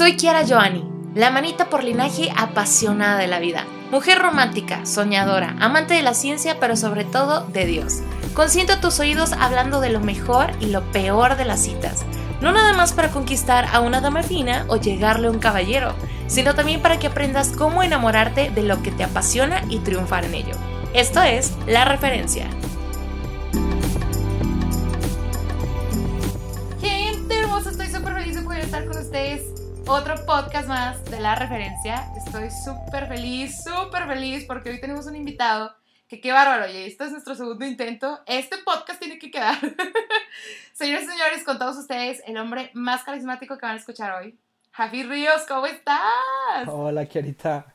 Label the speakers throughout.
Speaker 1: Soy Kiara Joani, la manita por linaje apasionada de la vida. Mujer romántica, soñadora, amante de la ciencia, pero sobre todo de Dios. Consiento tus oídos hablando de lo mejor y lo peor de las citas. No nada más para conquistar a una dama fina o llegarle a un caballero, sino también para que aprendas cómo enamorarte de lo que te apasiona y triunfar en ello. Esto es La Referencia. Otro podcast más de La Referencia. Estoy súper feliz, súper feliz porque hoy tenemos un invitado que qué bárbaro, y este es nuestro segundo intento. Este podcast tiene que quedar. Señores y señores, con todos ustedes, el hombre más carismático que van a escuchar hoy, Javi Ríos, ¿cómo estás?
Speaker 2: Hola, Kiarita.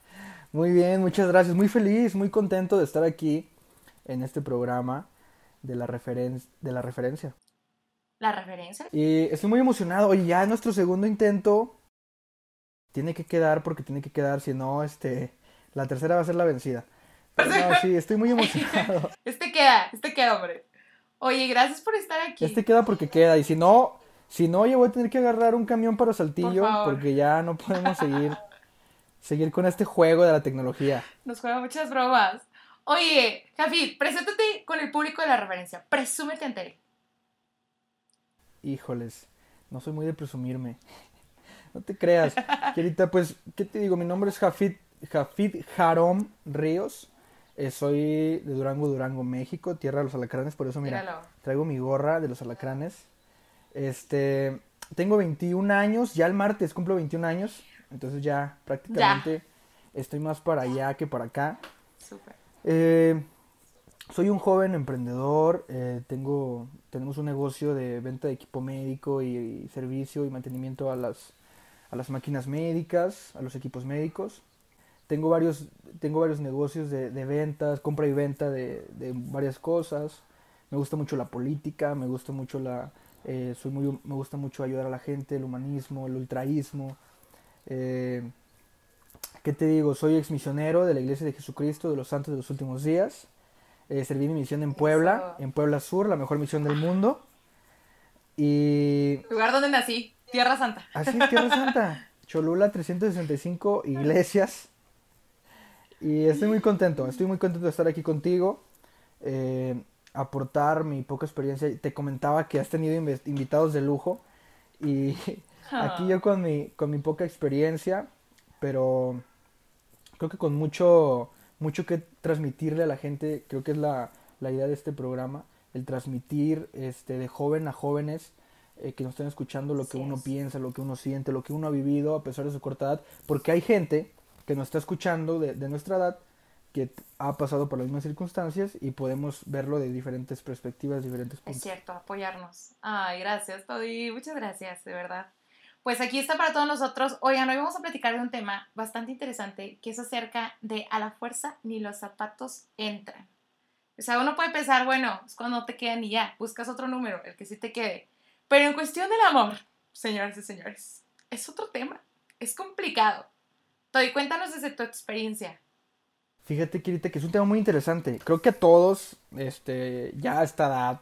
Speaker 2: Muy bien, muchas gracias. Muy feliz, muy contento de estar aquí en este programa de la, referen de la referencia.
Speaker 1: ¿La referencia?
Speaker 2: Y estoy muy emocionado. Oye, ya nuestro segundo intento tiene que quedar porque tiene que quedar, si no, este, la tercera va a ser la vencida. Pero no, sí, estoy muy emocionado.
Speaker 1: Este queda, este queda, hombre. Oye, gracias por estar aquí.
Speaker 2: Este queda porque queda. Y si no, si no, yo voy a tener que agarrar un camión para Saltillo porque ya no podemos seguir, seguir con este juego de la tecnología.
Speaker 1: Nos juega muchas bromas. Oye, Javi, preséntate con el público de la referencia. Presúmete ante él.
Speaker 2: Híjoles, no soy muy de presumirme. No te creas. Querita, pues, ¿qué te digo? Mi nombre es Jafid, Jafid Jarom Ríos. Eh, soy de Durango, Durango, México, tierra de los alacranes, por eso mira,
Speaker 1: Míralo.
Speaker 2: traigo mi gorra de los alacranes. Este, tengo 21 años, ya el martes cumplo 21 años, entonces ya prácticamente estoy más para allá que para acá.
Speaker 1: Súper.
Speaker 2: Eh, soy un joven emprendedor, eh, tengo, tenemos un negocio de venta de equipo médico y, y servicio y mantenimiento a las, a las máquinas médicas, a los equipos médicos tengo varios, tengo varios negocios de, de ventas, compra y venta de, de, varias cosas. Me gusta mucho la política, me gusta mucho la, eh, soy muy, me gusta mucho ayudar a la gente, el humanismo, el ultraísmo. Eh, ¿Qué te digo? Soy ex misionero de la Iglesia de Jesucristo de los Santos de los Últimos Días. Eh, serví mi misión en Puebla,
Speaker 1: Eso.
Speaker 2: en Puebla Sur, la mejor misión del mundo. Y
Speaker 1: Lugar donde nací, Tierra Santa.
Speaker 2: así es, Tierra Santa. Cholula, 365 iglesias. Y estoy muy contento, estoy muy contento de estar aquí contigo, eh, aportar mi poca experiencia. Te comentaba que has tenido invitados de lujo y aquí yo con mi, con mi poca experiencia, pero creo que con mucho, mucho que transmitirle a la gente, creo que es la, la idea de este programa, el transmitir este, de joven a jóvenes eh, que nos estén escuchando lo que uno
Speaker 1: es.
Speaker 2: piensa, lo que uno siente, lo que uno ha vivido a pesar de su corta edad, porque hay gente que nos está escuchando de, de nuestra edad que ha pasado por las mismas circunstancias y podemos verlo de diferentes perspectivas, diferentes
Speaker 1: Es
Speaker 2: puntos.
Speaker 1: cierto, apoyarnos. Ay, gracias, Todi. Muchas gracias, de verdad. Pues aquí está para todos nosotros. Oigan, hoy vamos a platicar de un tema bastante interesante que es acerca de a la fuerza ni los zapatos entran. O sea, uno puede pensar, bueno, es cuando no te quedan y ya, buscas otro número, el que sí te quede. Pero en cuestión del amor, señoras y señores, es otro tema. Es complicado. Todi, cuéntanos desde tu experiencia.
Speaker 2: Fíjate, Kirita, que es un tema muy interesante. Creo que a todos, este, ya a esta edad,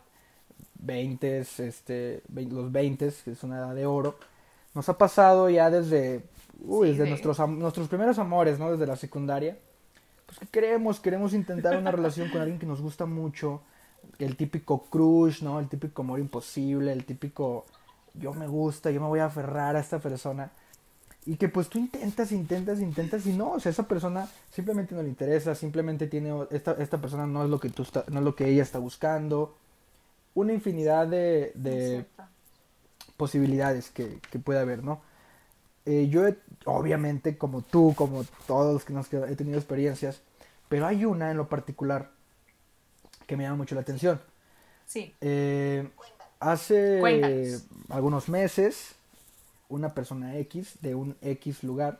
Speaker 2: 20, este, vein- los 20, que es una edad de oro, nos ha pasado ya desde, uy,
Speaker 1: Sí,
Speaker 2: desde nuestros, nuestros primeros amores, ¿no? Desde la secundaria. Pues que queremos, queremos intentar una relación con alguien que nos gusta mucho, el típico crush, ¿no? El típico amor imposible, el típico yo me gusta, yo me voy a aferrar a esta persona. Y que pues tú intentas, intentas, intentas y no, o sea, esa persona simplemente no le interesa, simplemente tiene, esta, esta persona no es lo que tú está- no es lo que ella está buscando. Una infinidad de, posibilidades que, que puede haber, ¿no? Eh, yo, he- obviamente, como tú, como todos los que nos he tenido experiencias, pero hay una en lo particular que me llama mucho la atención.
Speaker 1: Sí.
Speaker 2: Eh, hace
Speaker 1: Cuéntanos.
Speaker 2: algunos meses, una persona X de un X lugar,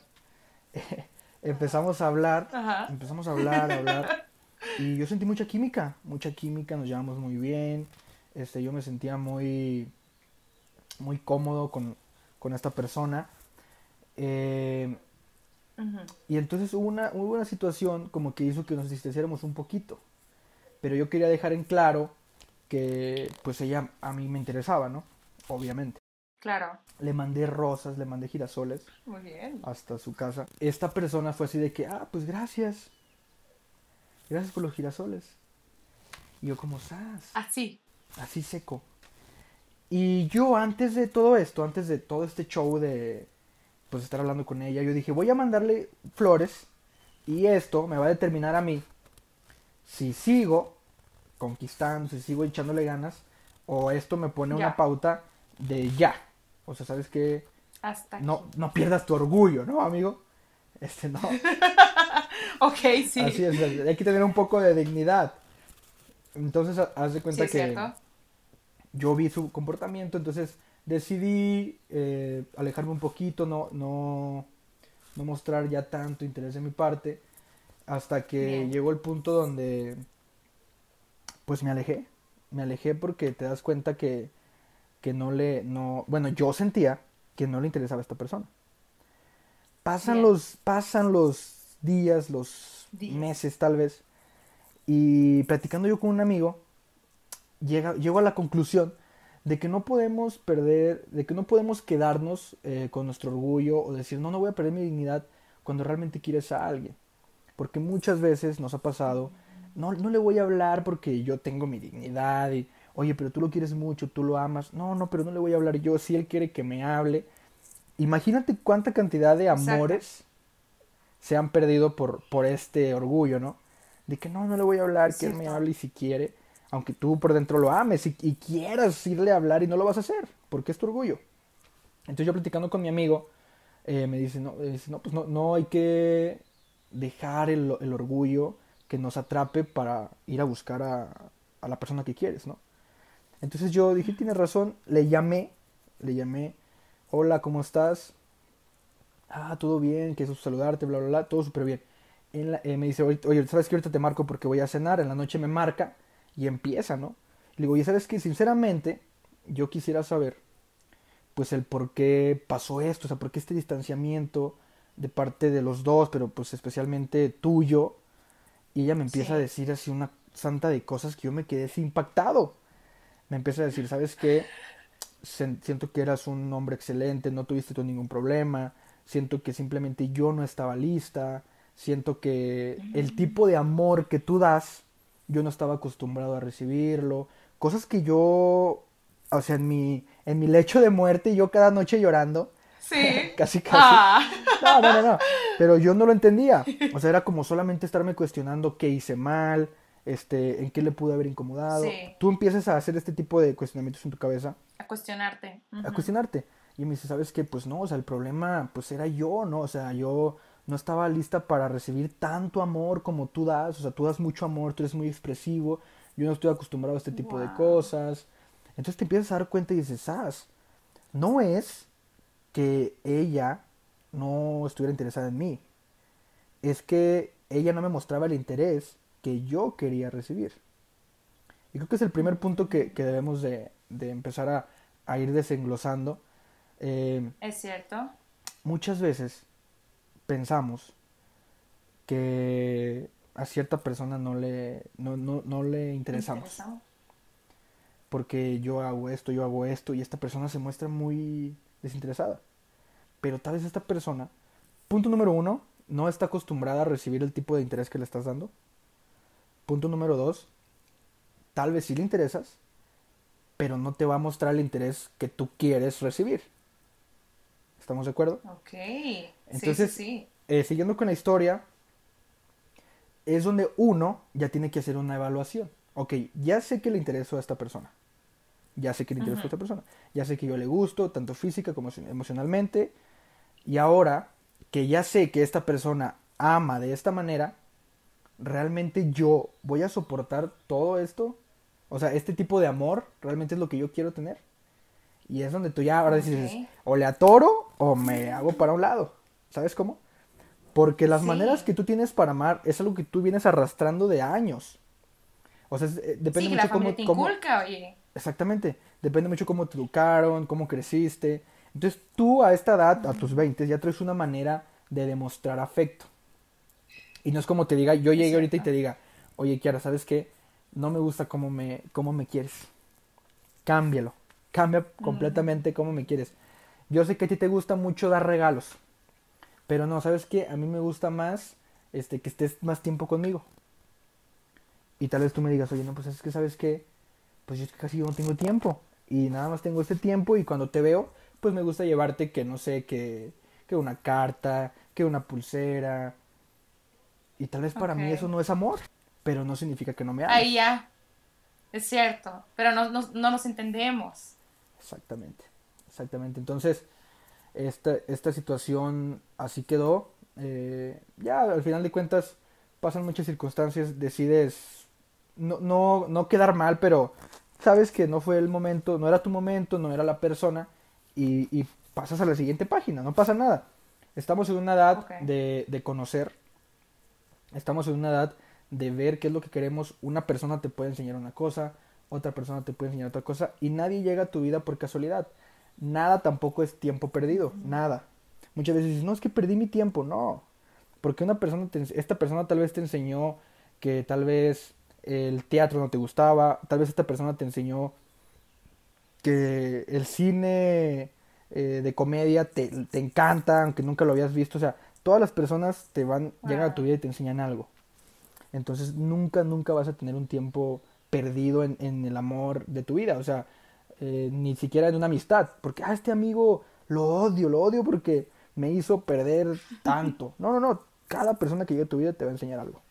Speaker 2: empezamos a hablar,
Speaker 1: Ajá.
Speaker 2: empezamos a hablar, a hablar, y yo sentí mucha química, mucha química, nos llevamos muy bien, este, yo me sentía muy, muy cómodo con, con esta persona. Eh, y entonces hubo una, hubo una situación como que hizo que nos distanciáramos un poquito. Pero yo quería dejar en claro que pues ella a mí me interesaba, ¿no? Obviamente.
Speaker 1: Claro.
Speaker 2: Le mandé rosas, le mandé girasoles.
Speaker 1: Muy bien.
Speaker 2: Hasta su casa. Esta persona fue así de que, ah, pues gracias. Gracias por los girasoles. Y yo como, sas.
Speaker 1: Así.
Speaker 2: Así seco. Y yo antes de todo esto, antes de todo este show de, pues estar hablando con ella, yo dije, voy a mandarle flores y esto me va a determinar a mí si sigo conquistando, si sigo echándole ganas o esto me pone una pauta de ya. O sea, ¿sabes qué?
Speaker 1: Hasta
Speaker 2: no, no pierdas tu orgullo, ¿no, amigo? Este, no.
Speaker 1: ok, sí.
Speaker 2: Así es, hay que tener un poco de dignidad. Entonces, haz de cuenta que yo vi su comportamiento, entonces decidí eh, alejarme un poquito, no, no, no mostrar ya tanto interés de mi parte, hasta que llegó el punto donde, pues me alejé, me alejé porque te das cuenta que que no le, no, bueno, yo sentía que no le interesaba a esta persona. Pasan los, pasan los días, los meses tal vez, y platicando yo con un amigo, llega, llego a la conclusión de que no podemos perder, de que no podemos quedarnos eh, con nuestro orgullo o decir, no, no voy a perder mi dignidad cuando realmente quieres a alguien. Porque muchas veces nos ha pasado, no, no le voy a hablar porque yo tengo mi dignidad y oye, pero tú lo quieres mucho, tú lo amas. No, no, pero no le voy a hablar yo, si él quiere que me hable. Imagínate cuánta cantidad de amores se han perdido por, por este orgullo, ¿no? De que no, no le voy a hablar, que él me hable y si quiere, aunque tú por dentro lo ames y, quieras irle a hablar y no lo vas a hacer, porque es tu orgullo. Entonces yo platicando con mi amigo, eh, me dice, no, no, pues no, no hay que dejar el, el, orgullo que nos atrape para ir a buscar a, la persona que quieres, ¿no? Entonces yo dije, tienes razón, le llamé, le llamé, hola, ¿cómo estás? Ah, todo bien, que saludarte, bla, bla, bla, todo súper bien. Eh, me dice, oye, ¿sabes que ahorita te marco porque voy a cenar? En la noche me marca y empieza, ¿no? Le digo, oye, ¿sabes qué? Sinceramente, yo quisiera saber, pues, el por qué pasó esto, o sea, por qué este distanciamiento de parte de los dos, pero pues especialmente tuyo. Y ella me empieza a decir así una santa de cosas que yo me quedé impactado me empieza a decir, ¿sabes qué? Siento que eras un hombre excelente, no tuviste tú ningún problema, siento que simplemente yo no estaba lista, siento que el tipo de amor que tú das, yo no estaba acostumbrado a recibirlo, cosas que yo, o sea, en mi, en mi lecho de muerte, yo cada noche llorando,
Speaker 1: Sí.
Speaker 2: casi, casi. Ah. No, no, no, no. Pero yo no lo entendía. O sea, era como solamente estarme cuestionando qué hice mal, este, en qué le pude haber incomodado. Tú empiezas a hacer este tipo de cuestionamientos en tu cabeza.
Speaker 1: A cuestionarte.
Speaker 2: A cuestionarte. Y me dice, ¿sabes qué? Pues no, o sea, el problema pues era yo, ¿no? O sea, yo no estaba lista para recibir tanto amor como tú das. O sea, tú das mucho amor, tú eres muy expresivo. Yo no estoy acostumbrado a este tipo de cosas. Entonces te empiezas a dar cuenta y dices, ¿sabes? No es que ella no estuviera interesada en mí. Es que ella no me mostraba el interés que yo quería recibir. Y creo que es el primer punto que, debemos de, empezar a, ir desenglosando.
Speaker 1: Eh, es cierto.
Speaker 2: Muchas veces pensamos que a cierta persona no le, no, le interesamos. Porque yo hago esto, yo hago esto, y esta persona se muestra muy desinteresada. Pero tal vez esta persona, punto número uno, no está acostumbrada a recibir el tipo de interés que le estás dando. Punto número dos, tal vez sí le interesas, pero no te va a mostrar el interés que tú quieres recibir. ¿Estamos de acuerdo?
Speaker 1: Ok.
Speaker 2: Entonces, sí, eh, siguiendo con la historia, es donde uno ya tiene que hacer una evaluación. Ok, ya sé que le interesó a esta persona. Ya sé que le interesó a esta persona. Ya sé que yo le gusto, tanto física como emocionalmente. Y ahora que ya sé que esta persona ama de esta manera, ¿realmente yo voy a soportar todo esto? O sea, este tipo de amor, ¿realmente es lo que yo quiero tener? Y es donde tú ya ahora dices, o le atoro o me hago para un lado. ¿Sabes cómo? Porque las maneras que tú tienes para amar es algo que tú vienes arrastrando de años. O sea, eh, depende mucho cómo, cómo... Exactamente. Depende mucho cómo te educaron, cómo creciste. Entonces tú a esta edad, a tus 20, ya traes una manera de demostrar afecto. Y no es como te diga, yo llegué ahorita y te diga, oye, Kiara, ¿sabes qué? No me gusta cómo me, cómo me quieres. Cámbialo. Cambia completamente cómo me quieres. Yo sé que a ti te gusta mucho dar regalos, pero no, ¿sabes qué? A mí me gusta más este, que estés más tiempo conmigo. Y tal vez tú me digas, oye, no, pues es que, ¿sabes qué? Pues yo es que casi yo no tengo tiempo. Y nada más tengo este tiempo y cuando te veo, pues me gusta llevarte que, no sé, que, que una carta, que una pulsera. Y tal vez para mí eso no es amor, pero no significa que no me ames.
Speaker 1: Ahí ya, es cierto, pero no, no, no nos entendemos.
Speaker 2: Exactamente, exactamente. Entonces, esta, esta situación así quedó. Eh, ya al final de cuentas pasan muchas circunstancias, decides no, no, no quedar mal, pero sabes que no fue el momento, no era tu momento, no era la persona y, y pasas a la siguiente página, no pasa nada. Estamos en una edad de, de conocer, estamos en una edad de ver qué es lo que queremos. Una persona te puede enseñar una cosa, otra persona te puede enseñar otra cosa y nadie llega a tu vida por casualidad. Nada tampoco es tiempo perdido, nada. Muchas veces dices, no, es que perdí mi tiempo, no. Porque una persona, esta persona tal vez te enseñó que tal vez el teatro no te gustaba, tal vez esta persona te enseñó que el cine eh, de comedia te, te, encanta, aunque nunca lo habías visto. O sea, todas las personas te van, llegan a tu vida y te enseñan algo. Entonces nunca, nunca vas a tener un tiempo perdido en, en el amor de tu vida. O sea, eh, ni siquiera en una amistad. Porque, ah, este amigo lo odio, lo odio porque me hizo perder tanto. No, no, no. Cada persona que llegue a tu vida te va a enseñar algo.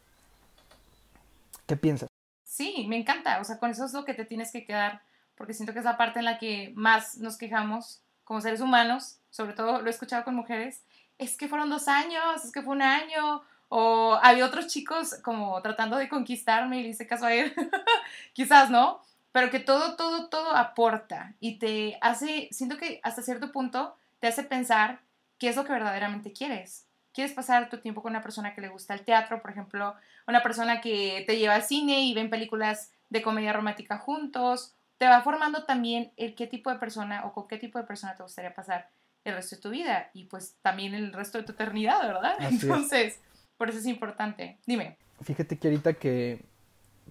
Speaker 2: ¿Qué piensas?
Speaker 1: Sí, me encanta. O sea, con eso es lo que te tienes que quedar. Porque siento que es la parte en la que más nos quejamos como seres humanos. Sobre todo lo he escuchado con mujeres. Es que fueron dos años, es que fue un año, o había otros chicos como tratando de conquistarme y le hice caso a él. Quizás, ¿no? Pero que todo, todo, todo aporta y te hace, siento que hasta cierto punto te hace pensar qué es lo que verdaderamente quieres. ¿Quieres pasar tu tiempo con una persona que le gusta el teatro, por ejemplo? Una persona que te lleva al cine y ven películas de comedia romántica juntos. Te va formando también el qué tipo de persona o con qué tipo de persona te gustaría pasar el resto de tu vida y pues también el resto de tu eternidad, ¿verdad? Entonces, por eso es importante. Dime.
Speaker 2: Fíjate que ahorita que,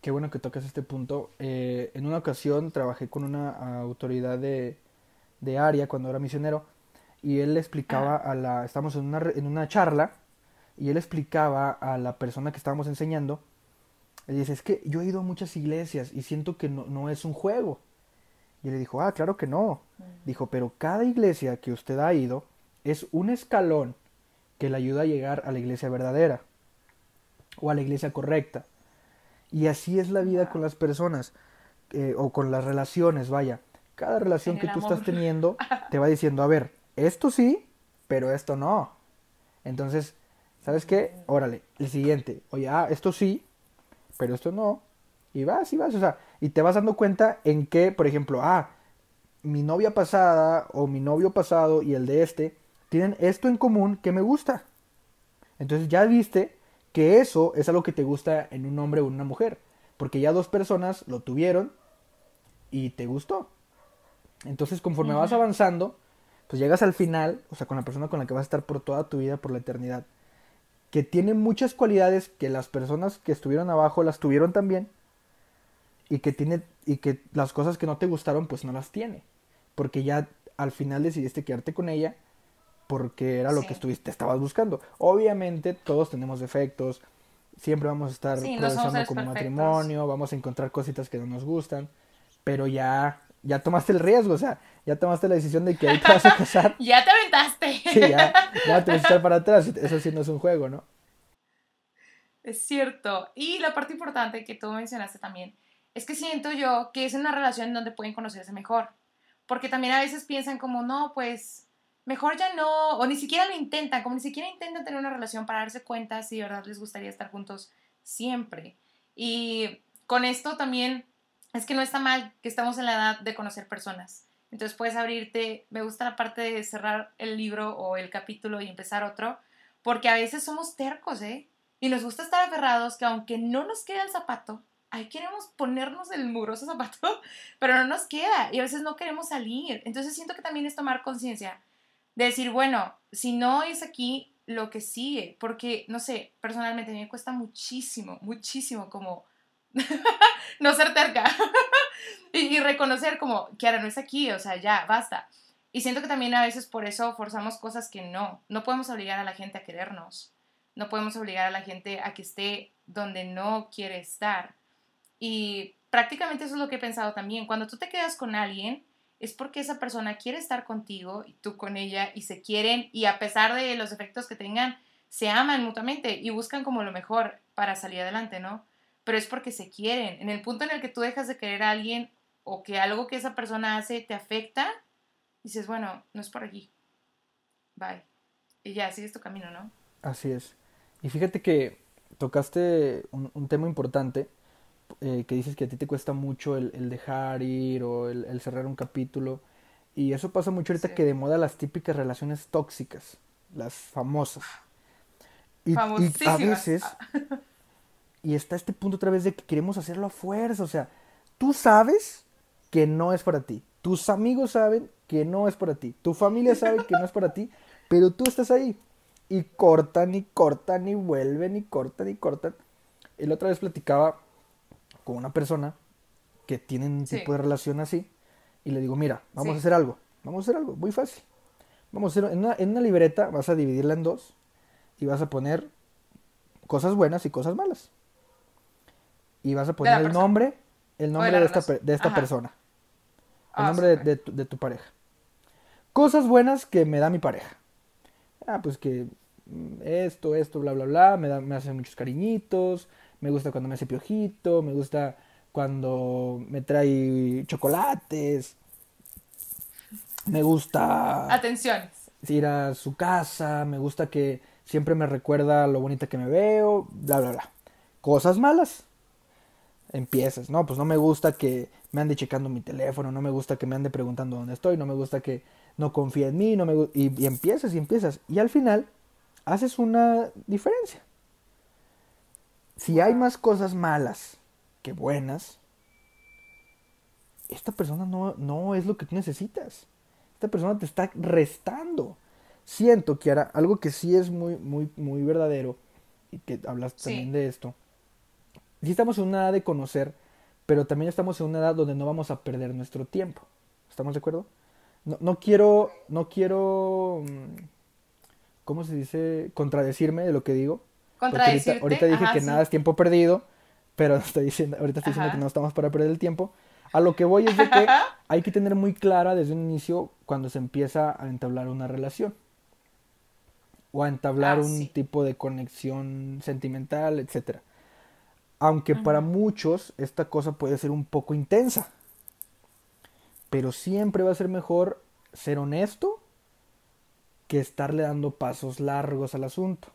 Speaker 2: qué bueno que tocas este punto. Eh, en una ocasión trabajé con una autoridad de, de área cuando era misionero y él le explicaba a la, estamos en una, en una charla y él explicaba a la persona que estábamos enseñando, él dice, es que yo he ido a muchas iglesias y siento que no, no es un juego. Y él le dijo, ah, claro que no. Dijo, pero cada iglesia que usted ha ido es un escalón que le ayuda a llegar a la iglesia verdadera o a la iglesia correcta. Y así es la vida con las personas eh, o con las relaciones, vaya. Cada relación que tú estás teniendo te va diciendo, a ver, esto sí, pero esto no. Entonces, ¿sabes qué? Órale, el siguiente. Oye, ah, esto sí, pero esto no. Y vas y vas, o sea, y te vas dando cuenta en que, por ejemplo, ah, mi novia pasada o mi novio pasado y el de este tienen esto en común que me gusta. Entonces ya viste que eso es algo que te gusta en un hombre o en una mujer. Porque ya dos personas lo tuvieron y te gustó. Entonces conforme vas avanzando, pues llegas al final, o sea, con la persona con la que vas a estar por toda tu vida, por la eternidad, que tiene muchas cualidades que las personas que estuvieron abajo las tuvieron también y que tiene y que las cosas que no te gustaron pues no las tiene, porque ya al final decidiste quedarte con ella porque era lo que estuviste, estabas buscando. Obviamente todos tenemos defectos, siempre vamos a estar sí, como matrimonio, vamos a encontrar cositas que no nos gustan, pero ya, ya tomaste el riesgo, o sea, ya tomaste la decisión de que ahí te vas a casar.
Speaker 1: ya te aventaste.
Speaker 2: sí, ya, ya te vas a echar para atrás, eso sí no es un juego, ¿no?
Speaker 1: Es cierto. Y la parte importante que tú mencionaste también es que siento yo que es una relación donde pueden conocerse mejor. Porque también a veces piensan como, no, pues mejor ya no, o ni siquiera lo intentan, como ni siquiera intentan tener una relación para darse cuenta si de verdad les gustaría estar juntos siempre. Y con esto también es que no está mal que estamos en la edad de conocer personas. Entonces puedes abrirte, me gusta la parte de cerrar el libro o el capítulo y empezar otro, porque a veces somos tercos, ¿eh? Y nos gusta estar aferrados que aunque no nos queda el zapato, ahí queremos ponernos el mugroso zapato, pero no nos queda y a veces no queremos salir. Entonces siento que también es tomar conciencia de decir, bueno, si no es aquí, lo que sigue, porque, no sé, personalmente a mí me cuesta muchísimo, muchísimo como no ser terca. y, reconocer como, ahora no es aquí, o sea, ya, basta. Y siento que también a veces por eso forzamos cosas que no. No podemos obligar a la gente a querernos. No podemos obligar a la gente a que esté donde no quiere estar. Y prácticamente eso es lo que he pensado también. Cuando tú te quedas con alguien, es porque esa persona quiere estar contigo y tú con ella y se quieren y a pesar de los efectos que tengan, se aman mutuamente y buscan como lo mejor para salir adelante, ¿no? Pero es porque se quieren. En el punto en el que tú dejas de querer a alguien o que algo que esa persona hace te afecta, dices, bueno, no es por aquí. Bye. Y ya, sigues tu camino, ¿no?
Speaker 2: Así es. Y fíjate que tocaste un, tema importante eh, que dices que a ti te cuesta mucho el, dejar ir o el, cerrar un capítulo. Y eso pasa mucho ahorita que de moda las típicas relaciones tóxicas, las famosas. Y, y a veces, y está este punto otra vez de que queremos hacerlo a fuerza. O sea, tú sabes que no es para ti. Tus amigos saben que no es para ti. Tu familia sabe que no es para ti. Pero tú estás ahí y cortan y cortan y vuelven y cortan y cortan. Y la otra vez platicaba con una persona que tiene un tipo de relación así y le digo, mira, vamos a hacer algo, vamos a hacer algo, muy fácil. Vamos a hacer, en una, en una libreta vas a dividirla en dos y vas a poner cosas buenas y cosas malas. Y vas a poner el nombre, el nombre de, esta, de esta persona. El ah, nombre de, tu, de tu pareja. Cosas buenas que me da mi pareja. Ah, pues que Mm, esto, esto, bla, bla, bla, me, da, me hace muchos cariñitos, me gusta cuando me hace piojito, me gusta cuando me trae chocolates, me gusta...
Speaker 1: Atenciones.
Speaker 2: Ir a su casa, me gusta que siempre me recuerda lo bonita que me veo, bla, bla, bla. Cosas malas. Empiezas, ¿no? Pues no me gusta que me ande checando mi teléfono, no me gusta que me ande preguntando dónde estoy, no me gusta que no confíe en mí, no me y, y empiezas y empiezas. Y al final haces una diferencia. Si hay más cosas malas que buenas, esta persona no, no es lo que tú necesitas. Esta persona te está restando. Siento que ahora algo que sí es muy, muy, muy verdadero, y que hablas también de esto. Sí estamos en una edad de conocer, pero también estamos en una edad donde no vamos a perder nuestro tiempo. ¿Estamos de acuerdo? No, no quiero, no quiero mm, ¿cómo se dice? Contradecirme de lo que digo. Ahorita, ahorita, dije que nada es tiempo perdido, pero estoy diciendo, ahorita estoy diciendo que no estamos para perder el tiempo. A lo que voy es de que hay que tener muy clara desde un inicio cuando se empieza a entablar una relación. O a entablar ah, un tipo de conexión sentimental, etc. Aunque para muchos esta cosa puede ser un poco intensa. Pero siempre va a ser mejor ser honesto que estarle dando pasos largos al asunto.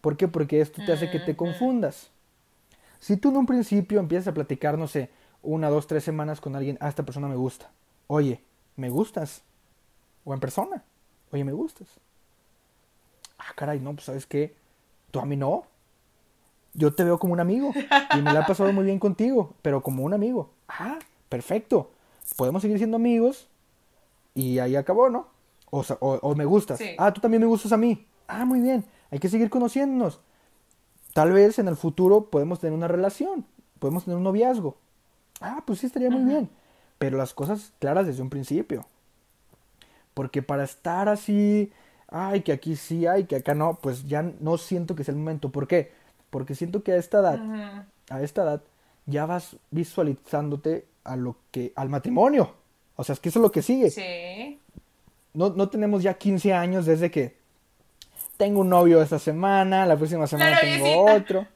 Speaker 2: ¿Por qué? Porque esto te hace que te confundas. Si tú en un principio empiezas a platicar, no sé, una, dos, tres semanas con alguien, ah, esta persona me gusta. Oye, ¿me gustas? O en persona, oye, ¿me gustas? Ah, caray, no, pues sabes qué, tú a mí no. Yo te veo como un amigo y me la he pasado muy bien contigo, pero como un amigo. Ah, perfecto. Podemos seguir siendo amigos y ahí acabó, ¿no? O, o, me gustas. Ah, tú también me gustas a mí. Ah, muy bien. Hay que seguir conociéndonos. Tal vez en el futuro podemos tener una relación. Podemos tener un noviazgo. Ah, pues sí, estaría muy bien. Pero las cosas claras desde un principio. Porque para estar así, ay, que aquí sí, ay, que acá no, pues ya no siento que sea el momento. ¿Por qué? Porque siento que a esta edad, a esta edad, ya vas visualizándote a lo que, al matrimonio. O sea, es que eso es lo que sigue. Sí no, no tenemos ya 15 años desde que tengo un novio esta semana, la próxima semana tengo otro.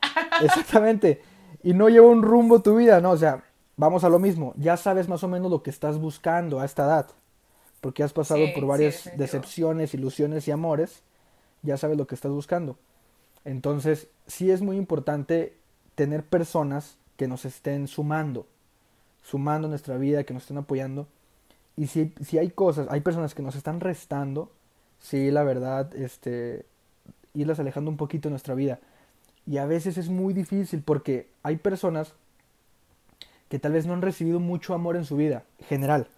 Speaker 2: Exactamente. Y no lleva un rumbo tu vida, ¿no? O sea, vamos a lo mismo. Ya sabes más o menos lo que estás buscando a esta edad. Porque has pasado por varias decepciones, ilusiones y amores. Ya sabes lo que estás buscando. Entonces, sí es muy importante tener personas que nos estén sumando. Sumando nuestra vida, que nos estén apoyando y si, si hay cosas, hay personas que nos están restando, sí, la verdad, este, irlas alejando un poquito de nuestra vida. Y a veces es muy difícil porque hay personas que tal vez no han recibido mucho amor en su vida, general,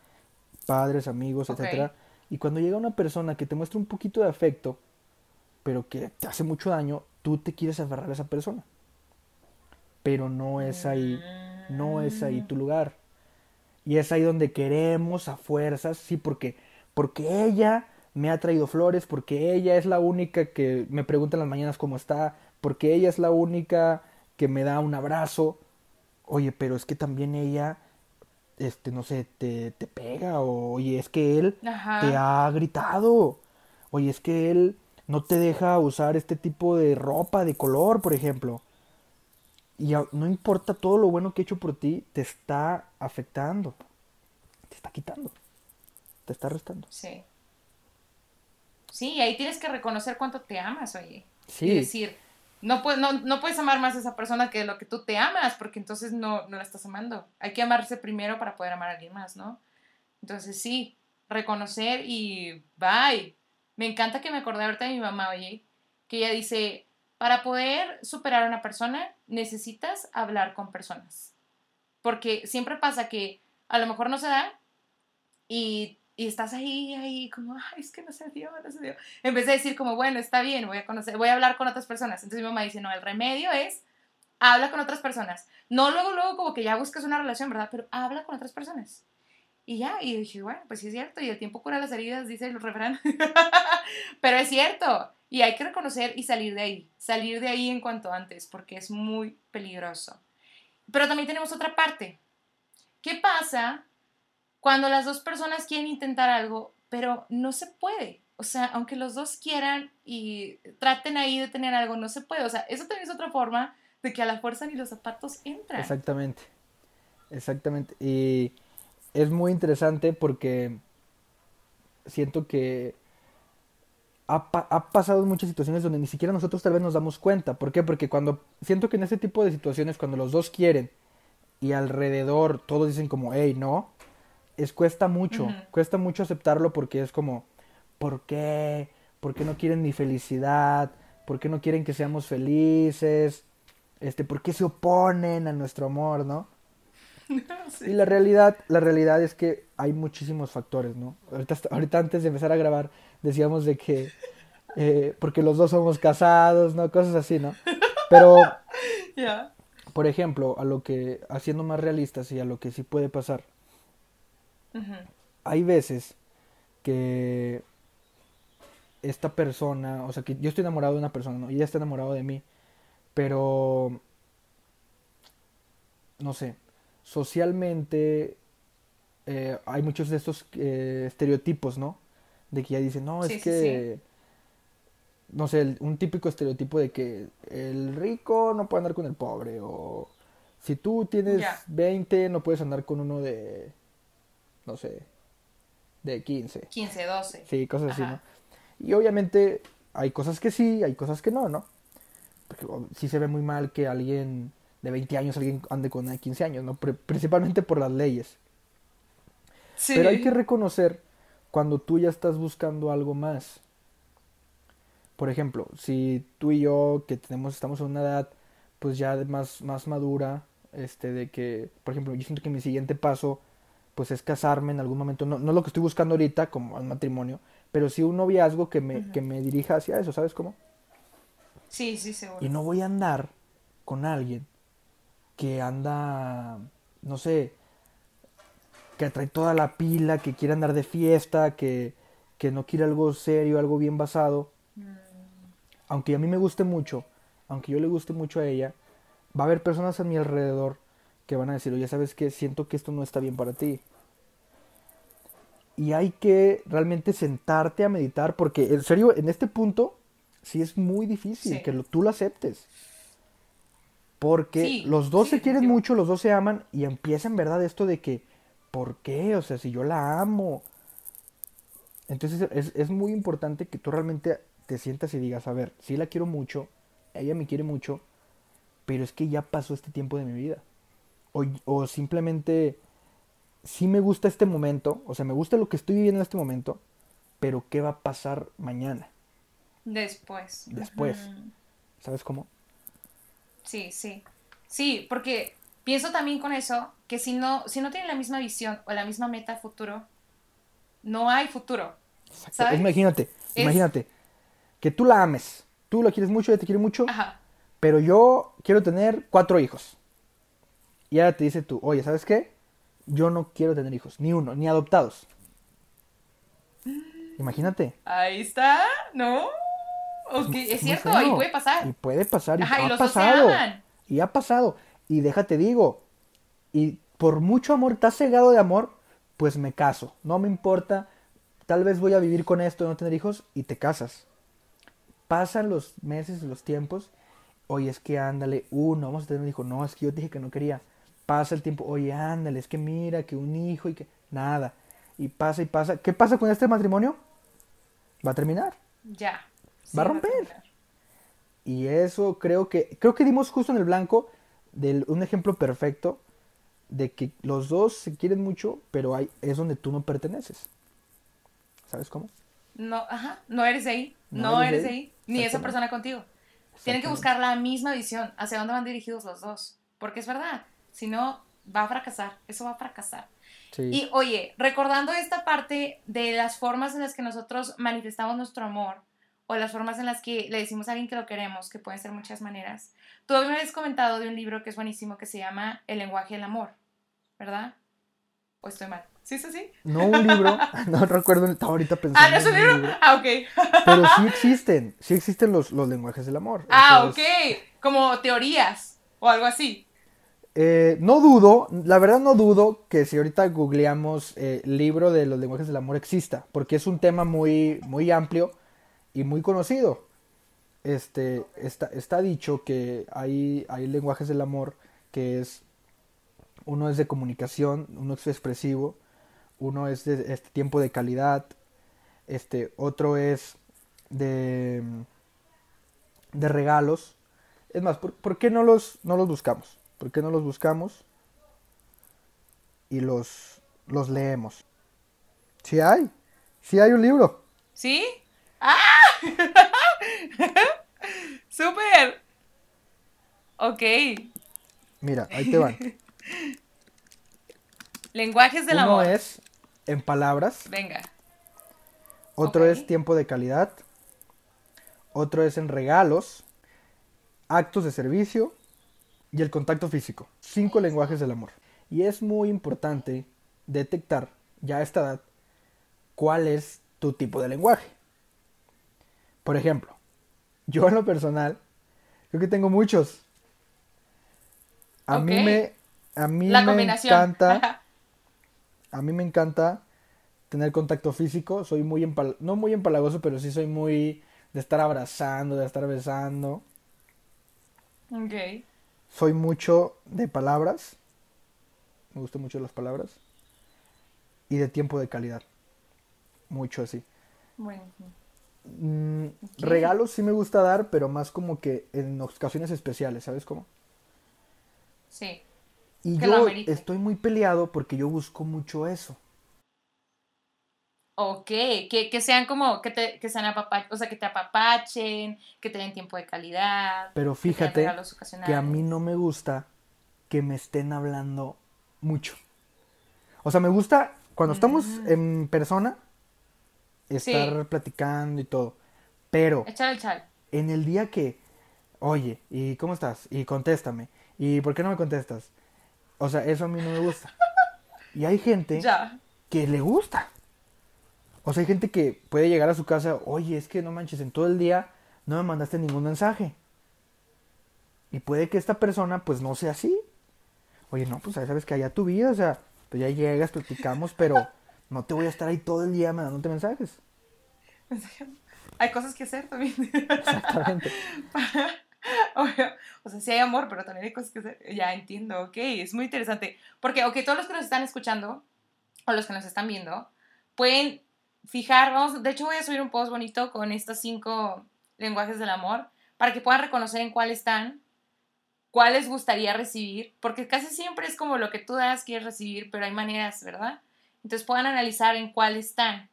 Speaker 2: padres, amigos, etcétera. Y cuando llega una persona que te muestra un poquito de afecto, pero que te hace mucho daño, tú te quieres aferrar a esa persona. pero no es ahí, no es ahí tu lugar. Y es ahí donde queremos a fuerzas, sí, porque, porque ella me ha traído flores, porque ella es la única que me pregunta en las mañanas cómo está, porque ella es la única que me da un abrazo. Oye, pero es que también ella, este, no sé, te, te pega, o, oye, es que él te ha gritado, oye, es que él no te deja usar este tipo de ropa de color, por ejemplo. Y no importa todo lo bueno que he hecho por ti, te está afectando. Te está quitando. Te está restando.
Speaker 1: Sí. Sí, ahí tienes que reconocer cuánto te amas, oye. Sí. Y decir, no, puedes, no, puedes amar más a esa persona que lo que tú te amas, porque entonces no, no la estás amando. Hay que amarse primero para poder amar a alguien más, ¿no? Entonces sí, reconocer y bye. Me encanta que me acordé ahorita de mi mamá, oye, que ella dice, para poder superar a una persona necesitas hablar con personas. Porque siempre pasa que a lo mejor no se da y, estás ahí, ahí, como, ay, es que no se dio, no se dio. En vez de decir como, bueno, está bien, voy a conocer, voy a hablar con otras personas. Entonces mi mamá dice, no, el remedio es habla con otras personas. No luego, luego como que ya buscas una relación, ¿verdad? Pero habla con otras personas. Y ya, y dije, bueno, pues sí es cierto, y el tiempo cura las heridas, dice el refrán. Pero es cierto, y hay que reconocer y salir de ahí, salir de ahí en cuanto antes, porque es muy peligroso. Pero también tenemos otra parte. ¿Qué pasa cuando las dos personas quieren intentar algo, pero no se puede? O sea, aunque los dos quieran y traten ahí de tener algo, no se puede. O sea, eso también es otra forma de que a la fuerza ni los zapatos entran.
Speaker 2: Exactamente. Exactamente. Y es muy interesante porque siento que ha, pasado muchas situaciones donde ni siquiera nosotros tal vez nos damos cuenta. ¿Por qué? Porque cuando siento que en ese tipo de situaciones, cuando los dos quieren y alrededor todos dicen como, hey, no, es cuesta mucho, cuesta mucho aceptarlo porque es como, ¿por qué? ¿Por qué no quieren mi felicidad? ¿Por qué no quieren que seamos felices? Este, ¿por qué se oponen a nuestro amor, no? Y la realidad, la realidad es que hay muchísimos factores, ¿no? Ahorita, antes de empezar a grabar decíamos de que, eh, porque los dos somos casados, ¿no? Cosas así, ¿no? Pero, por ejemplo, a lo que, haciendo más realistas y a lo que sí puede pasar, hay veces que esta persona, o sea, que yo estoy enamorado de una persona, ¿no? Y ella está enamorado de mí, pero, no sé, socialmente eh, hay muchos de estos eh, estereotipos, ¿no? De que ya dicen, no, es que, no sé, un típico estereotipo de que el rico no puede andar con el pobre, o si tú tienes 20, no puedes andar con uno de, no sé, de 15.
Speaker 1: 15, 12.
Speaker 2: Sí, cosas así, ¿no? Y obviamente hay cosas que sí, hay cosas que no, ¿no? Porque sí se ve muy mal que alguien de 20 años alguien ande con 15 años, ¿no? principalmente por las leyes. Pero hay que reconocer cuando tú ya estás buscando algo más. Por ejemplo, si tú y yo que tenemos estamos en una edad pues ya más más madura, este de que, por ejemplo, yo siento que mi siguiente paso pues es casarme en algún momento, no, no lo que estoy buscando ahorita como el matrimonio, pero sí un noviazgo que me, que me dirija hacia eso, ¿sabes cómo?
Speaker 1: Sí, sí, seguro.
Speaker 2: Y no voy a andar con alguien que anda, no sé, que trae toda la pila, que quiere andar de fiesta, que, que no quiere algo serio, algo bien basado. Mm. Aunque a mí me guste mucho, aunque yo le guste mucho a ella, va a haber personas a mi alrededor que van a decir, oye, ¿sabes qué? Siento que esto no está bien para ti. Y hay que realmente sentarte a meditar, porque en serio, en este punto, sí es muy difícil que tú lo aceptes. Porque los dos se quieren mucho, los dos se aman y empieza en verdad esto de que, ¿por qué? O sea, si yo la amo. Entonces es, es muy importante que tú realmente te sientas y digas, a ver, sí la quiero mucho, ella me quiere mucho, pero es que ya pasó este tiempo de mi vida. O, o simplemente, sí me gusta este momento, o sea, me gusta lo que estoy viviendo en este momento, pero ¿qué va a pasar mañana?
Speaker 1: Después.
Speaker 2: Después. ¿Sabes cómo?
Speaker 1: Sí, sí. Sí, porque pienso también con eso que si no, si no tienen la misma visión o la misma meta futuro, no hay futuro.
Speaker 2: ¿sabes? Imagínate, imagínate que tú la ames, tú la quieres mucho, ella te quiere mucho, pero yo quiero tener cuatro hijos. Y ahora te dice tú, oye, ¿sabes qué? Yo no quiero tener hijos, ni uno, ni adoptados. Imagínate.
Speaker 1: Ahí está, ¿no? Ok, es cierto, y puede pasar.
Speaker 2: Y puede pasar, y
Speaker 1: Ajá, y
Speaker 2: ha
Speaker 1: los
Speaker 2: pasado. Y ha pasado. Y déjate digo, y por mucho amor, estás cegado de amor, pues me caso. No me importa, tal vez voy a vivir con esto, no tener hijos, y te casas. Pasan los meses, los tiempos, oye, es que ándale, uno, vamos a tener un hijo, no, es que yo dije que no quería. Pasa el tiempo, oye, ándale, es que mira, que un hijo y que nada. Y pasa y pasa. ¿Qué pasa con este matrimonio? Va a terminar.
Speaker 1: Ya.
Speaker 2: Va a romper. Y eso creo que creo que dimos justo en el blanco de un ejemplo perfecto de que los dos se quieren mucho, pero hay, es donde tú no perteneces. ¿Sabes cómo?
Speaker 1: No, ajá, no eres ahí.
Speaker 2: No
Speaker 1: No,
Speaker 2: eres ahí.
Speaker 1: ahí. Ni esa persona contigo. Tienen que buscar la misma visión, hacia dónde van dirigidos los dos. Porque es verdad, si no, va a fracasar, eso va a fracasar.
Speaker 2: Sí.
Speaker 1: Y oye, recordando esta parte de las formas en las que nosotros manifestamos nuestro amor o las formas en las que le decimos a alguien que lo queremos, que pueden ser muchas maneras. Tú me habías comentado de un libro que es buenísimo que se llama El lenguaje del amor, ¿verdad? ¿O estoy mal? ¿Sí es así?
Speaker 2: No un libro, no recuerdo, estaba ahorita pensando.
Speaker 1: Ah, ¿no es un libro? Ah, ok.
Speaker 2: Pero sí existen, sí existen los, los lenguajes del amor.
Speaker 1: Ah, ok. Como teorías o algo así.
Speaker 2: eh, no dudo, la verdad no dudo que si ahorita googleamos eh, libro de los lenguajes del amor exista, porque es un tema muy, muy amplio y muy conocido. Este, está, está dicho que hay, hay lenguajes del amor que es, uno es de comunicación, uno es expresivo, uno es de este tiempo de calidad, este, otro es de, de regalos. Es más, ¿por, por qué no los, no los buscamos? ¿Por qué no los buscamos y los, los leemos? Sí hay, sí hay un libro.
Speaker 1: ¿Sí? ¡Ah! ¡Súper! Ok.
Speaker 2: Mira, ahí te van.
Speaker 1: Lenguajes del
Speaker 2: Uno
Speaker 1: amor.
Speaker 2: es en palabras,
Speaker 1: Venga.
Speaker 2: otro es tiempo de calidad, otro es en regalos, actos de servicio y el contacto físico. Cinco lenguajes del amor. Y es muy importante detectar ya a esta edad cuál es tu tipo de lenguaje. Por ejemplo, yo en lo personal creo que tengo muchos. A mí me a mí
Speaker 1: La
Speaker 2: me encanta a mí me encanta tener contacto físico. Soy muy empal no muy empalagoso, pero sí soy muy de estar abrazando, de estar besando.
Speaker 1: ok.
Speaker 2: Soy mucho de palabras. Me gustan mucho las palabras. Y de tiempo de calidad. Mucho así.
Speaker 1: Bueno.
Speaker 2: Mm. Regalos sí me gusta dar, pero más como que en ocasiones especiales, ¿sabes cómo?
Speaker 1: Sí.
Speaker 2: Y
Speaker 1: Que
Speaker 2: yo estoy muy peleado porque yo busco mucho eso.
Speaker 1: Ok. Que, que sean como, que, te, que sean apapa- o sea, que te apapachen, que te den tiempo de calidad.
Speaker 2: Pero
Speaker 1: que
Speaker 2: fíjate
Speaker 1: regalos
Speaker 2: que a mí no me gusta que me estén hablando mucho. O sea, me gusta cuando estamos
Speaker 1: Mm.
Speaker 2: en persona estar
Speaker 1: Sí.
Speaker 2: platicando y todo. Pero
Speaker 1: Échale el chal.
Speaker 2: en el día que, oye, ¿y cómo estás? Y contéstame. ¿Y por qué no me contestas? O sea, eso a mí no me gusta. Y hay gente
Speaker 1: Ya.
Speaker 2: que le gusta. O sea, hay gente que puede llegar a su casa, oye, es que no manches, en todo el día no me mandaste ningún mensaje. Y puede que esta persona pues no sea así. Oye, no, pues sabes que allá tu vida, o sea, pues ya llegas, platicamos, pero no te voy a estar ahí todo el día mandándote mensajes.
Speaker 1: Hay cosas que hacer también.
Speaker 2: Exactamente.
Speaker 1: Obvio. O sea, sí hay amor, pero también hay cosas que hacer. Ya entiendo, ok, es muy interesante. Porque, ok, todos los que nos están escuchando, o los que nos están viendo, pueden fijar, vamos, de hecho voy a subir un post bonito con estos cinco lenguajes del amor, para que puedan reconocer en cuál están, cuál les gustaría recibir, porque casi siempre es como lo que tú das, quieres recibir, pero hay maneras, ¿verdad? Entonces puedan analizar en cuál están.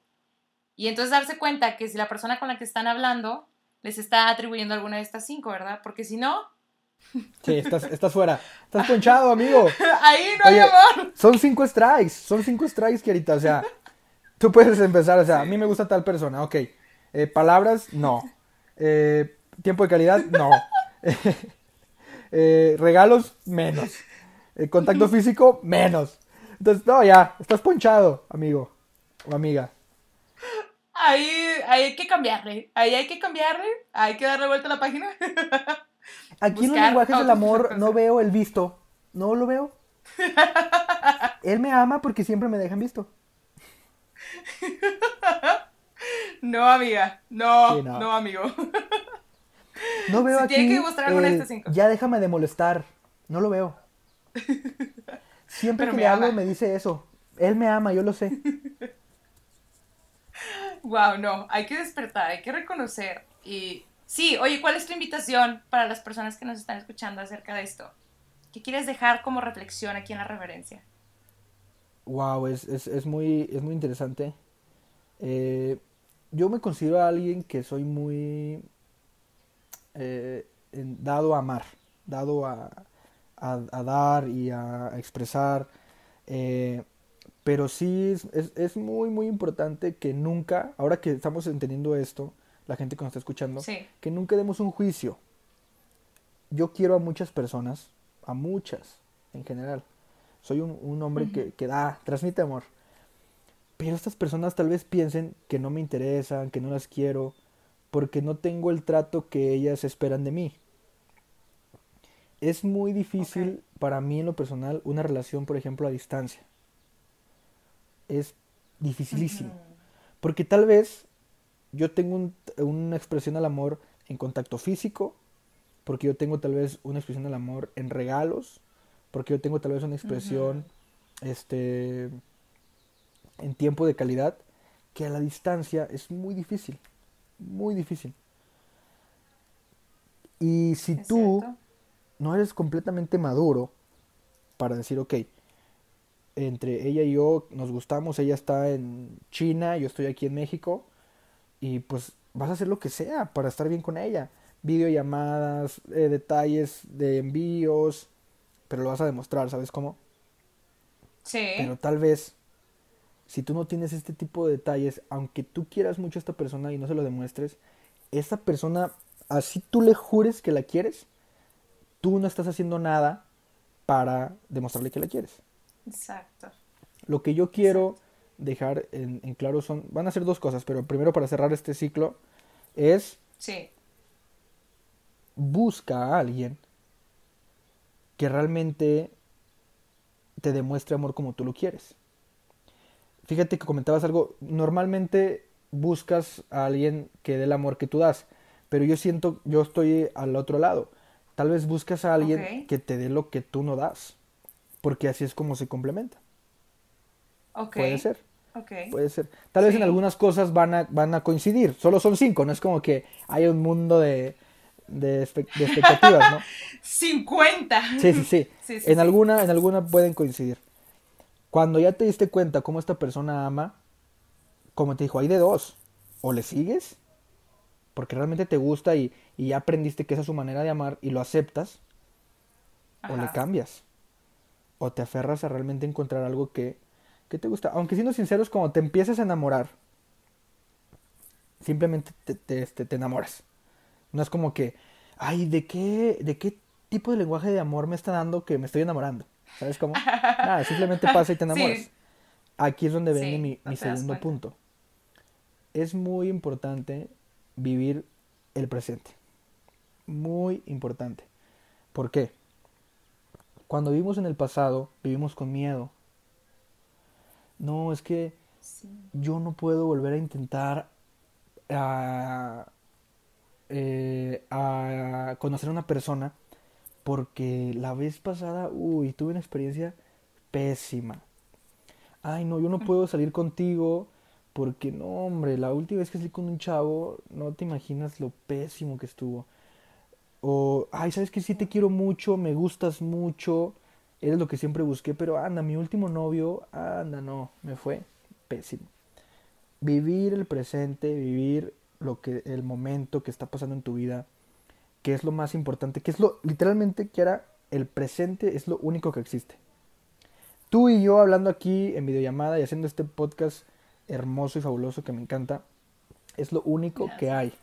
Speaker 1: Y entonces darse cuenta que si la persona con la que están hablando les está atribuyendo alguna de estas cinco, ¿verdad? Porque si no,
Speaker 2: Sí, estás, estás fuera. Estás ponchado, amigo.
Speaker 1: ahí no
Speaker 2: Oye,
Speaker 1: hay amor.
Speaker 2: Son cinco strikes. Son cinco strikes, Kiarita. O sea, tú puedes empezar. O sea, a mí me gusta tal persona. Ok. Eh, palabras, no. Eh, tiempo de calidad, no. Eh, regalos, menos. Contacto físico, menos. Entonces, no, ya, estás ponchado, amigo o amiga.
Speaker 1: Ahí, ahí hay que cambiarle. Ahí hay que cambiarle. Hay que darle vuelta a la página.
Speaker 2: Aquí en los lenguajes del amor no veo el visto. No lo veo. Él me ama porque siempre me dejan visto.
Speaker 1: No, amiga. No, no. amigo.
Speaker 2: No veo aquí. Tiene que de estas cinco. Ya déjame de molestar. No lo veo. Siempre que le hablo me dice eso. Él me ama, yo lo sé.
Speaker 1: Wow, no, hay que despertar, hay que reconocer. Y sí, oye, ¿cuál es tu invitación para las personas que nos están escuchando acerca de esto? ¿Qué quieres dejar como reflexión aquí en la reverencia?
Speaker 2: Wow, es, muy, es muy interesante. Eh, yo me considero alguien que soy muy eh, dado a amar, dado a, dar y a, expresar. Eh, pero sí es, muy, muy importante que nunca, ahora que estamos entendiendo esto, la gente que nos está escuchando, que nunca demos un juicio. Yo quiero a muchas personas, a muchas en general. Soy un, hombre que, que da, transmite amor. Pero estas personas tal vez piensen que no me interesan, que no las quiero, porque no tengo el trato que ellas esperan de mí. Es muy difícil para mí en lo personal una relación, por ejemplo, a distancia. Es dificilísimo. Porque tal vez yo tengo una expresión al amor en contacto físico, porque yo tengo tal vez una expresión al amor en regalos, porque yo tengo tal vez una expresión este en tiempo de calidad que a la distancia es muy difícil, muy difícil. Y si tú no eres completamente maduro para decir, ok, entre ella y yo nos gustamos, ella está en China, yo estoy aquí en México, y pues vas a hacer lo que sea para estar bien con ella. Videollamadas, eh, detalles de envíos, pero lo vas a demostrar, ¿sabes cómo?
Speaker 1: Sí.
Speaker 2: Pero tal vez si tú no tienes este tipo de detalles, aunque tú quieras mucho a esta persona y no se lo demuestres, esa persona, así tú le jures que la quieres, tú no estás haciendo nada para demostrarle que la quieres.
Speaker 1: Exacto.
Speaker 2: Lo que yo quiero dejar en, claro son, van a ser dos cosas, pero primero para cerrar este ciclo es...
Speaker 1: Sí.
Speaker 2: Busca a alguien que realmente te demuestre amor como tú lo quieres fíjate que comentabas algo, normalmente buscas a alguien que dé el amor que tú das, pero yo siento, yo estoy al otro lado. Tal vez buscas a alguien que te dé lo que tú no das, porque así es como se complementa. Puede ser. Puede ser. Tal vez en algunas cosas van a, van a coincidir, solo son cinco, no es como que hay un mundo de, de, expectativas, ¿no?
Speaker 1: 50.
Speaker 2: Sí, sí, sí. en, Alguna, en alguna pueden coincidir. Cuando ya te diste cuenta cómo esta persona ama, como te dijo, hay de dos. O le sigues, porque realmente te gusta y, ya aprendiste que esa es su manera de amar y lo aceptas, o le cambias. O te aferras a realmente encontrar algo que, que te gusta. Aunque siendo sinceros, cuando te empiezas a enamorar, simplemente te, te, este, te, enamoras. No es como que, ay, ¿de qué, ¿de qué tipo de lenguaje de amor me está dando que me estoy enamorando? ¿Sabes cómo? Nada, simplemente pasa y te enamoras. Aquí es donde viene mi, segundo punto. Es muy importante vivir el presente. Muy importante. ¿Por qué? Cuando vivimos en el pasado, vivimos con miedo. No, es que yo no puedo volver a intentar a, eh, a conocer a una persona porque la vez pasada, uy, tuve una experiencia pésima. Ay, no, yo no puedo salir contigo porque no, hombre, la última vez que salí con un chavo, no te imaginas lo pésimo que estuvo. O, ay, sabes que sí te quiero mucho, me gustas mucho, eres lo que siempre busqué, pero anda, mi último novio, anda, no, me fue pésimo. Vivir el presente, vivir lo que el momento que está pasando en tu vida, que es lo más importante, que es lo, literalmente, que era el presente es lo único que existe. Tú y yo hablando aquí en videollamada y haciendo este podcast hermoso y fabuloso que me encanta, es lo único que hay.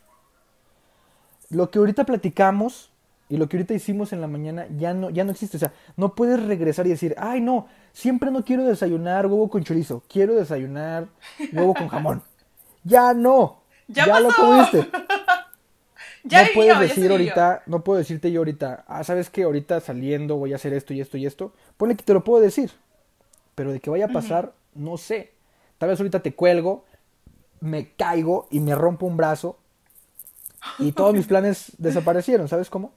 Speaker 2: Lo que ahorita platicamos Y lo que ahorita hicimos en la mañana ya no, ya no existe. O sea, no puedes regresar y decir, ay no, siempre no quiero desayunar huevo con chorizo, quiero desayunar huevo con jamón. Ya no. Ya, lo comiste. ya no puedes decir ahorita, no puedo decirte yo ahorita, ah, sabes que ahorita saliendo voy a hacer esto y esto y esto. Ponle que te lo puedo decir. Pero de que vaya a pasar, no sé. Tal vez ahorita te cuelgo, me caigo y me rompo un brazo y todos mis planes desaparecieron, ¿sabes cómo?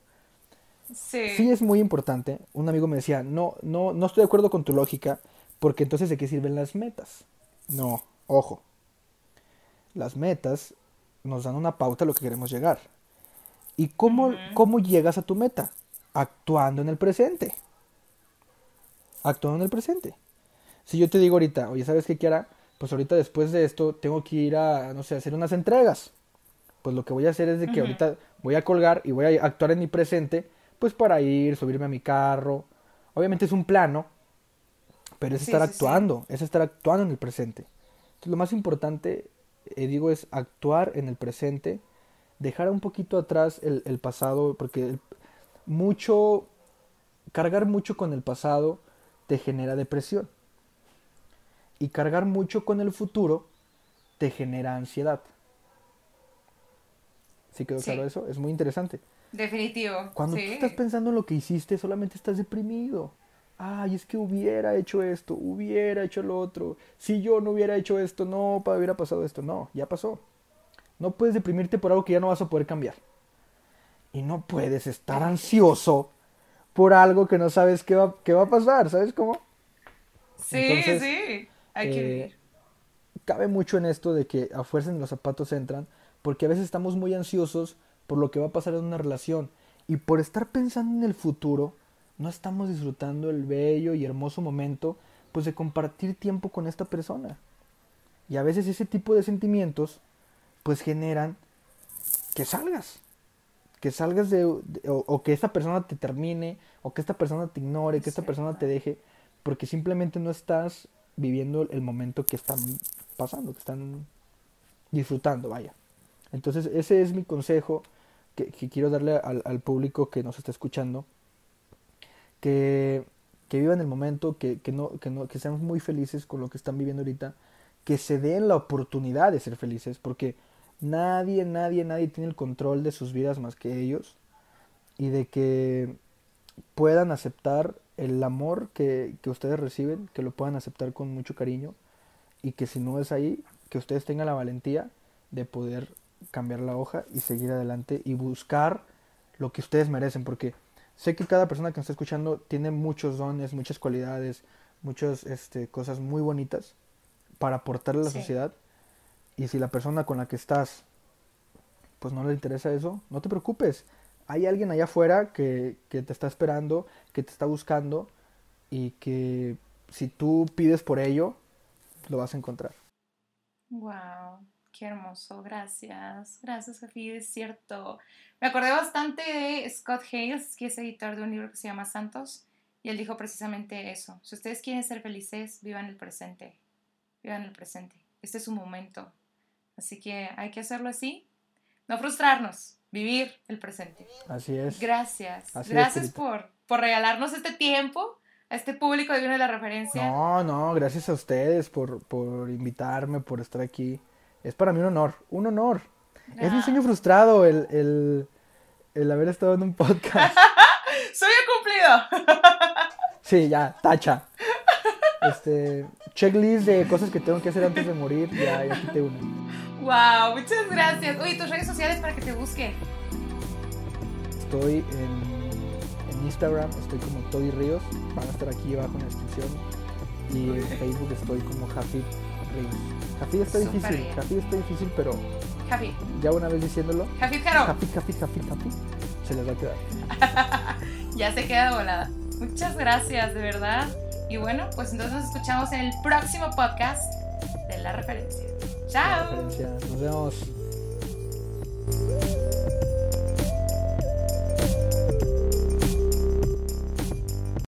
Speaker 2: Sí. Sí es muy importante. Un amigo me decía, no, no, no estoy de acuerdo con tu lógica, porque entonces de qué sirven las metas. No, ojo. Las metas nos dan una pauta a lo que queremos llegar. ¿Y cómo, cómo llegas a tu meta? Actuando en el presente. Actuando en el presente. Si yo te digo ahorita, oye, ¿sabes qué, Kiara? Pues ahorita después de esto tengo que ir a, no sé, hacer unas entregas. Pues lo que voy a hacer es de que ahorita voy a colgar y voy a actuar en mi presente pues para ir, subirme a mi carro. Obviamente es un plano, pero es estar actuando, es estar actuando en el presente. Entonces, lo más importante, eh, digo, es actuar en el presente, dejar un poquito atrás el, pasado, porque mucho, cargar mucho con el pasado te genera depresión. Y cargar mucho con el futuro te genera ansiedad. ¿Sí quedó claro eso? Es muy interesante.
Speaker 1: Definitivo.
Speaker 2: Cuando tú estás pensando en lo que hiciste, solamente estás deprimido. Ay, es que hubiera hecho esto, hubiera hecho lo otro. Si yo no hubiera hecho esto, no hubiera pasado esto. No, ya pasó. No puedes deprimirte por algo que ya no vas a poder cambiar. Y no puedes estar ansioso por algo que no sabes qué va, qué va a pasar. ¿Sabes cómo?
Speaker 1: Sí, sí. Hay que eh, vivir.
Speaker 2: Cabe mucho en esto de que a fuerza en los zapatos entran, porque a veces estamos muy ansiosos por lo que va a pasar en una relación. Y por estar pensando en el futuro, no estamos disfrutando el bello y hermoso momento, pues de compartir tiempo con esta persona. Y a veces ese tipo de sentimientos, pues generan que salgas. Que salgas de, o, que esta persona te termine, o que esta persona te ignore, que esta persona te deje, porque simplemente no estás viviendo el momento que están pasando, que están disfrutando, vaya. Entonces ese es mi consejo que, quiero darle al, público que nos está escuchando, que, que vivan el momento, que, que, no, que, no, que sean muy felices con lo que están viviendo ahorita, que se den la oportunidad de ser felices, porque nadie, nadie, nadie tiene el control de sus vidas más que ellos, y de que puedan aceptar el amor que, que ustedes reciben, que lo puedan aceptar con mucho cariño, y que si no es ahí, que ustedes tengan la valentía de poder cambiar la hoja y seguir adelante y buscar lo que ustedes merecen, porque sé que cada persona que nos está escuchando tiene muchos dones, muchas cualidades, muchas este, cosas muy bonitas para aportarle a la sociedad. Y si la persona con la que estás, pues no le interesa eso, no te preocupes. Hay alguien allá afuera que, que te está esperando, que te está buscando y que si tú pides por ello, lo vas a encontrar.
Speaker 1: Wow. Qué hermoso, gracias. Gracias, Jafi, es cierto. Me acordé bastante de Scott Hales, que es editor de un libro que se llama Santos, y él dijo precisamente eso. Si ustedes quieren ser felices, vivan el presente. Vivan el presente. Este es su momento. Así que hay que hacerlo así. No frustrarnos, vivir el presente.
Speaker 2: Así es.
Speaker 1: Gracias. gracias por, por regalarnos este tiempo a este público de Viene la Referencia.
Speaker 2: No, no, gracias a ustedes por, por invitarme, por estar aquí es para mí un honor, un honor. Es mi sueño frustrado el, el, haber estado en un podcast.
Speaker 1: ¡Soy cumplido!
Speaker 2: sí, ya, tacha. Este, checklist de cosas que tengo que hacer antes de morir, ya, ya quité uno.
Speaker 1: Wow, muchas gracias. Oye, tus redes sociales para que te busquen.
Speaker 2: Estoy en, en Instagram, estoy como Toddy Ríos, van a estar aquí abajo en la descripción. Y en Facebook estoy como Jafit Ríos. Está difícil, Jafi está difícil, pero.
Speaker 1: Jafi.
Speaker 2: Ya una vez diciéndolo.
Speaker 1: Jafi Jaro.
Speaker 2: Jafi, Jafi, Jafi, Jafi. Se les va a
Speaker 1: quedar. ya se queda volada. Muchas gracias, de verdad. Y bueno, pues entonces nos escuchamos en el próximo podcast de La Referencia. Chao.
Speaker 2: Nos vemos.